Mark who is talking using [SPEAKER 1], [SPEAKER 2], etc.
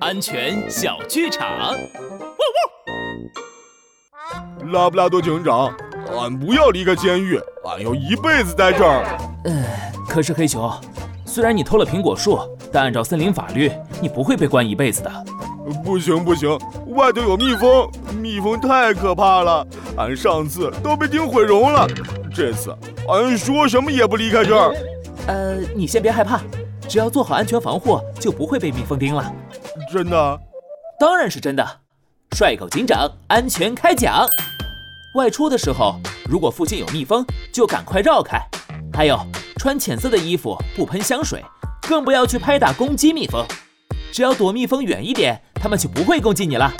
[SPEAKER 1] 安全小剧场。汪
[SPEAKER 2] 汪！拉布拉多警长，俺不要离开监狱，俺要一辈子在这儿。
[SPEAKER 3] 嗯，可是黑熊，虽然你偷了苹果树，但按照森林法律，你不会被关一辈子的。
[SPEAKER 2] 不行不行，外头有蜜蜂，蜜蜂太可怕了，俺上次都被叮毁容了。这次俺说什么也不离开这儿。
[SPEAKER 3] 呃，你先别害怕，只要做好安全防护，就不会被蜜蜂叮了。
[SPEAKER 2] 真的？
[SPEAKER 3] 当然是真的。帅狗警长，安全开讲。外出的时候，如果附近有蜜蜂，就赶快绕开。还有，穿浅色的衣服，不喷香水，更不要去拍打攻击蜜蜂。只要躲蜜蜂远一点，它们就不会攻击你了。